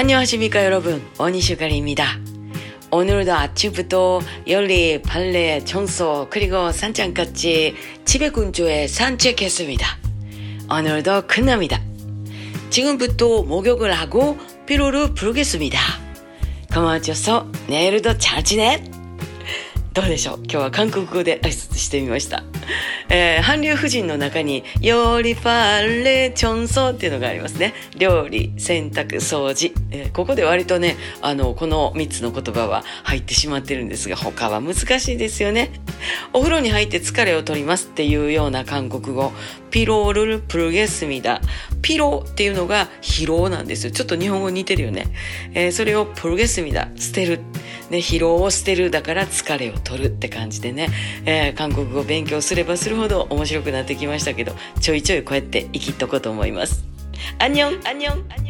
안녕하십니까 여러분 원희슈가리입니다. 오늘도 아침부터 열리, 발레, 청소 그리고 산장까지 집에 근처에 산책했습니다. 오늘도 끝납니다. 지금부터 목욕을 하고 피로를 풀겠습니다. 고마워줘서 내일도 잘 지내? どうでしょう？今日は韓国語で挨拶してみました。えー、韓流夫人の中に、料理、パレ、チョンソっていうのがありますね。料理、洗濯、掃除。えー、ここで割とね、あの、この3つの言葉は入ってしまってるんですが、他は難しいですよね。お風呂に入って疲れを取りますっていうような韓国語。ピロールルプルゲスミダ。ピロっていうのが疲労なんですよ。ちょっと日本語似てるよね。えー、それをプルゲスミダ、捨てる。ね、疲労を捨てるだから疲れを取るって感じでね、えー、韓国語勉強すればするほど面白くなってきましたけど、ちょいちょいこうやって生きっとこうと思います。アニョンアニョンアニョン